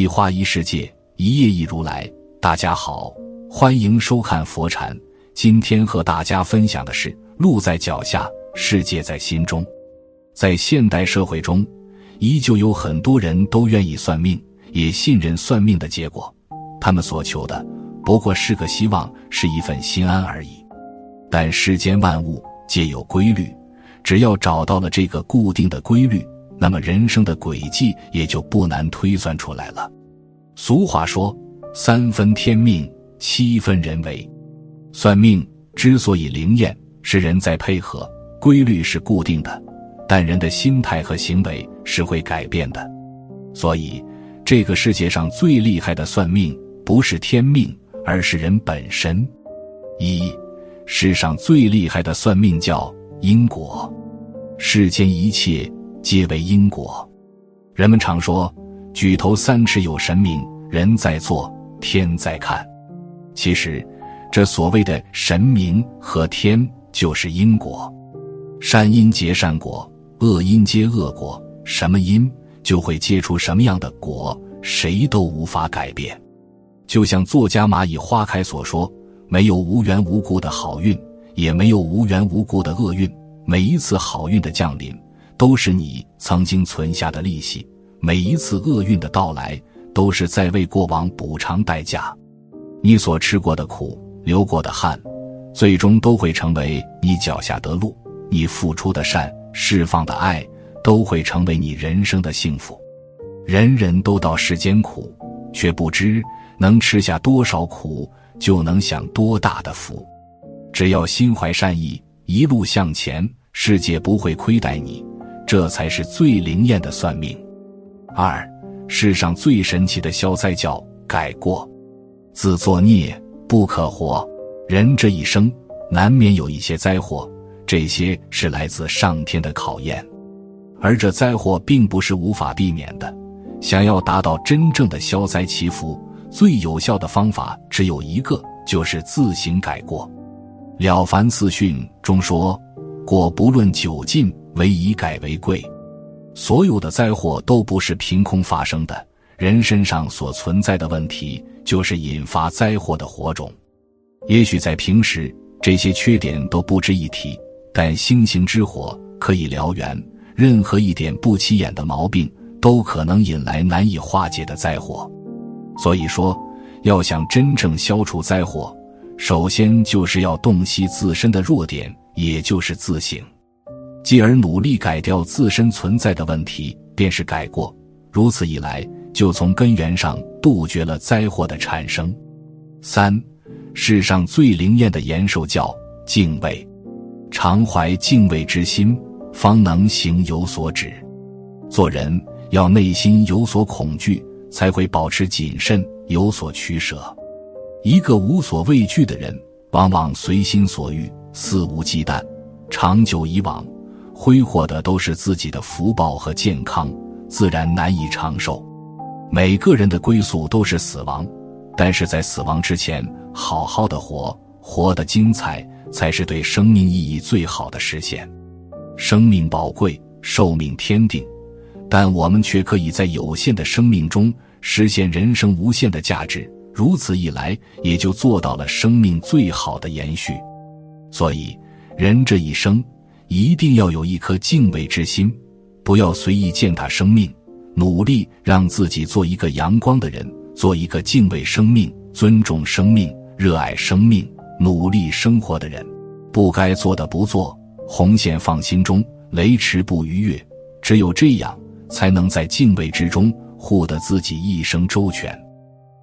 一花一世界，一叶一如来。大家好，欢迎收看佛禅。今天和大家分享的是：路在脚下，世界在心中。在现代社会中，依旧有很多人都愿意算命，也信任算命的结果。他们所求的不过是个希望，是一份心安而已。但世间万物皆有规律，只要找到了这个固定的规律，那么人生的轨迹也就不难推算出来了。俗话说：“三分天命，七分人为。”算命之所以灵验，是人在配合，规律是固定的，但人的心态和行为是会改变的。所以，这个世界上最厉害的算命，不是天命，而是人本身。一。世上最厉害的算命叫因果，世间一切皆为因果。人们常说“举头三尺有神明，人在做，天在看”。其实，这所谓的神明和天就是因果，善因结善果，恶因结恶果。什么因就会结出什么样的果，谁都无法改变。就像作家蚂蚁花开所说。没有无缘无故的好运，也没有无缘无故的厄运。每一次好运的降临，都是你曾经存下的利息；每一次厄运的到来，都是在为过往补偿代价。你所吃过的苦，流过的汗，最终都会成为你脚下的路；你付出的善，释放的爱，都会成为你人生的幸福。人人都到世间苦，却不知能吃下多少苦。就能享多大的福，只要心怀善意，一路向前，世界不会亏待你，这才是最灵验的算命。二，世上最神奇的消灾叫改过，自作孽不可活。人这一生难免有一些灾祸，这些是来自上天的考验，而这灾祸并不是无法避免的。想要达到真正的消灾祈福。最有效的方法只有一个，就是自行改过。《了凡四训》中说：“过不论久近，唯以改为贵。”所有的灾祸都不是凭空发生的，人身上所存在的问题，就是引发灾祸的火种。也许在平时，这些缺点都不值一提，但星星之火可以燎原，任何一点不起眼的毛病，都可能引来难以化解的灾祸。所以说，要想真正消除灾祸，首先就是要洞悉自身的弱点，也就是自省，继而努力改掉自身存在的问题，便是改过。如此一来，就从根源上杜绝了灾祸的产生。三，世上最灵验的延寿叫敬畏，常怀敬畏之心，方能行有所止。做人要内心有所恐惧。才会保持谨慎，有所取舍。一个无所畏惧的人，往往随心所欲，肆无忌惮。长久以往，挥霍的都是自己的福报和健康，自然难以长寿。每个人的归宿都是死亡，但是在死亡之前，好好的活，活得精彩，才是对生命意义最好的实现。生命宝贵，寿命天定。但我们却可以在有限的生命中实现人生无限的价值，如此一来，也就做到了生命最好的延续。所以，人这一生一定要有一颗敬畏之心，不要随意践踏生命，努力让自己做一个阳光的人，做一个敬畏生命、尊重生命、热爱生命、努力生活的人。不该做的不做，红线放心中，雷池不逾越。只有这样。才能在敬畏之中护得自己一生周全。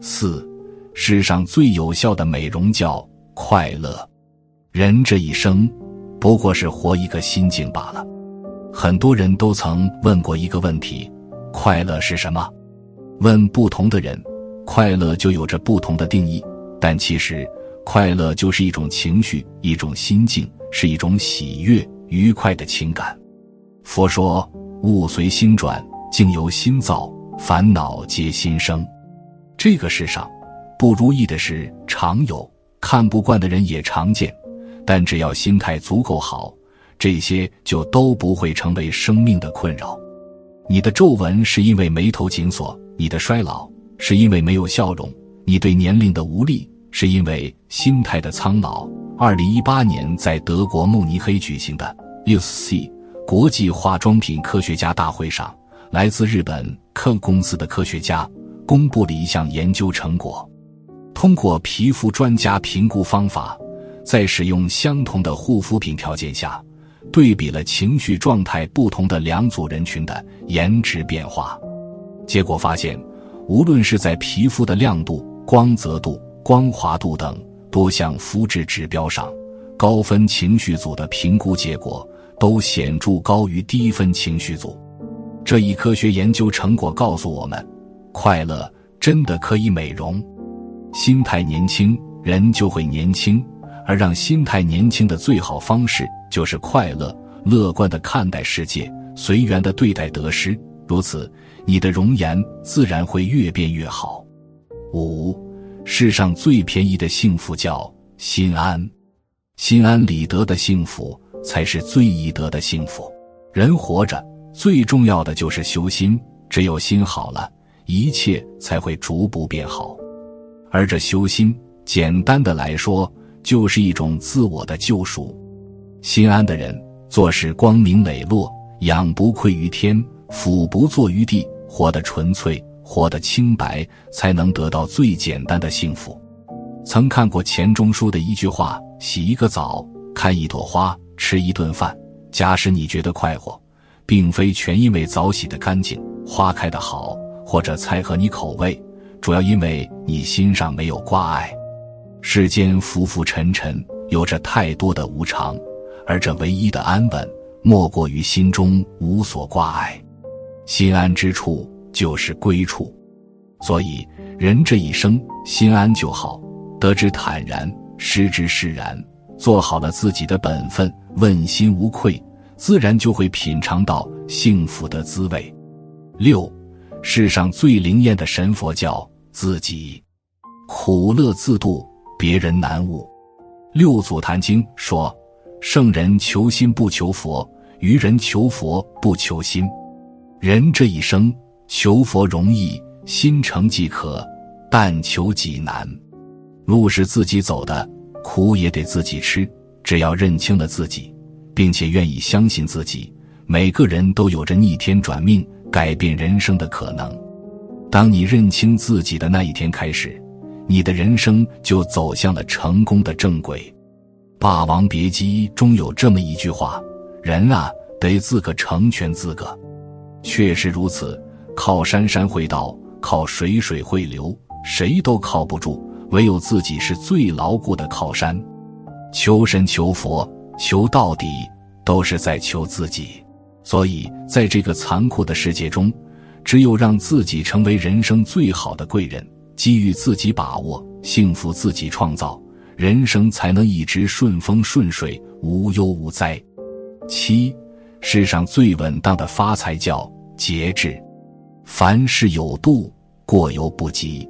四，世上最有效的美容叫快乐。人这一生，不过是活一个心境罢了。很多人都曾问过一个问题：快乐是什么？问不同的人，快乐就有着不同的定义。但其实，快乐就是一种情绪，一种心境，是一种喜悦、愉快的情感。佛说。物随心转，境由心造，烦恼皆心生。这个世上，不如意的事常有，看不惯的人也常见。但只要心态足够好，这些就都不会成为生命的困扰。你的皱纹是因为眉头紧锁，你的衰老是因为没有笑容；你对年龄的无力，是因为心态的苍老。二零一八年在德国慕尼黑举行的 UC 国际化妆品科学家大会上，来自日本科公司的科学家公布了一项研究成果：通过皮肤专家评估方法，在使用相同的护肤品条件下。对比了情绪状态不同的两组人群的颜值变化，结果发现，无论是在皮肤的亮度、光泽度、光滑度等多项肤质指标上，高分情绪组的评估结果都显著高于低分情绪组。这一科学研究成果告诉我们，快乐真的可以美容。心态年轻，人就会年轻。而让心态年轻的最好方式，就是快乐、乐观的看待世界，随缘的对待得失。如此，你的容颜自然会越变越好。五，世上最便宜的幸福叫心安，心安理得的幸福才是最易得的幸福。人活着最重要的就是修心，只有心好了，一切才会逐步变好。而这修心，简单的来说，就是一种自我的救赎，心安的人做事光明磊落，仰不愧于天，俯不怍于地，活得纯粹，活得清白，才能得到最简单的幸福。曾看过钱钟书的一句话：“洗一个澡，看一朵花，吃一顿饭。假使你觉得快活，并非全因为澡洗得干净，花开得好，或者菜合你口味，主要因为你心上没有挂碍。”世间浮浮沉沉，有着太多的无常，而这唯一的安稳，莫过于心中无所挂碍。心安之处就是归处，所以人这一生心安就好，得之坦然，失之释然。做好了自己的本分，问心无愧，自然就会品尝到幸福的滋味。六，世上最灵验的神佛教自己，苦乐自度。别人难悟，《六祖坛经》说：“圣人求心不求佛，愚人求佛不求心。人这一生求佛容易，心诚即可，但求己难。路是自己走的，苦也得自己吃。只要认清了自己，并且愿意相信自己，每个人都有着逆天转命、改变人生的可能。当你认清自己的那一天开始。”你的人生就走向了成功的正轨，《霸王别姬》中有这么一句话：“人啊，得自个成全自个。”确实如此，靠山山会倒，靠水水会流，谁都靠不住，唯有自己是最牢固的靠山。求神求佛，求到底，都是在求自己。所以，在这个残酷的世界中，只有让自己成为人生最好的贵人。机遇自己把握，幸福自己创造，人生才能一直顺风顺水，无忧无灾。七，世上最稳当的发财叫节制，凡事有度，过犹不及。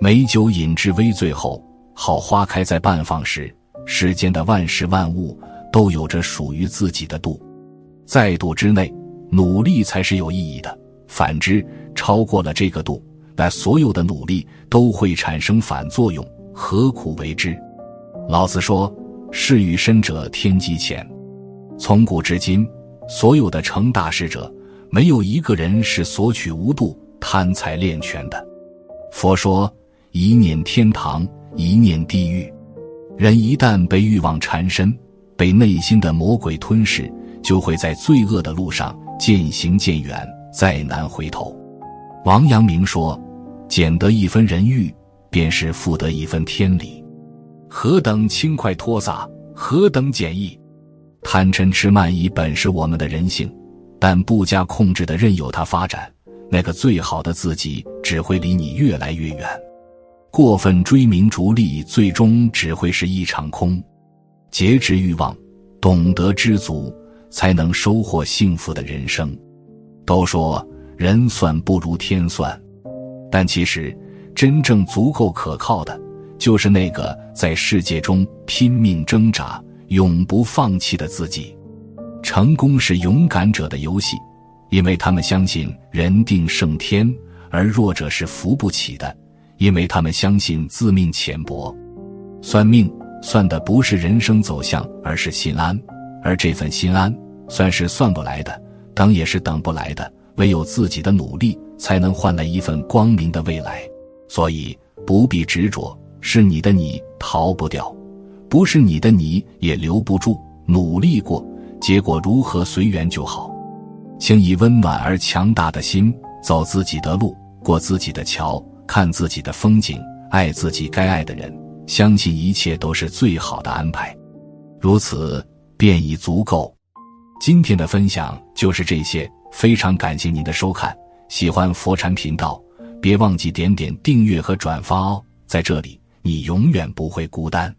美酒饮至微醉后，好花开在半放时。世间的万事万物都有着属于自己的度，在度之内，努力才是有意义的；反之，超过了这个度。但所有的努力都会产生反作用，何苦为之？老子说：“事与身者天机浅。”从古至今，所有的成大事者，没有一个人是索取无度、贪财恋权的。佛说：“一念天堂，一念地狱。”人一旦被欲望缠身，被内心的魔鬼吞噬，就会在罪恶的路上渐行渐远，再难回头。王阳明说。减得一分人欲，便是复得一分天理。何等轻快脱洒，何等简易！贪嗔痴慢疑本是我们的人性，但不加控制的任由它发展，那个最好的自己只会离你越来越远。过分追名逐利，最终只会是一场空。节制欲望，懂得知足，才能收获幸福的人生。都说人算不如天算。但其实，真正足够可靠的，就是那个在世界中拼命挣扎、永不放弃的自己。成功是勇敢者的游戏，因为他们相信人定胜天，而弱者是扶不起的，因为他们相信自命浅薄。算命算的不是人生走向，而是心安，而这份心安算是算不来的，等也是等不来的。唯有自己的努力，才能换来一份光明的未来。所以不必执着，是你的你逃不掉，不是你的你也留不住。努力过，结果如何随缘就好。请以温暖而强大的心走自己的路，过自己的桥，看自己的风景，爱自己该爱的人，相信一切都是最好的安排。如此便已足够。今天的分享就是这些，非常感谢您的收看。喜欢佛禅频道。别忘记点点订阅和转发哦，在这里你永远不会孤单。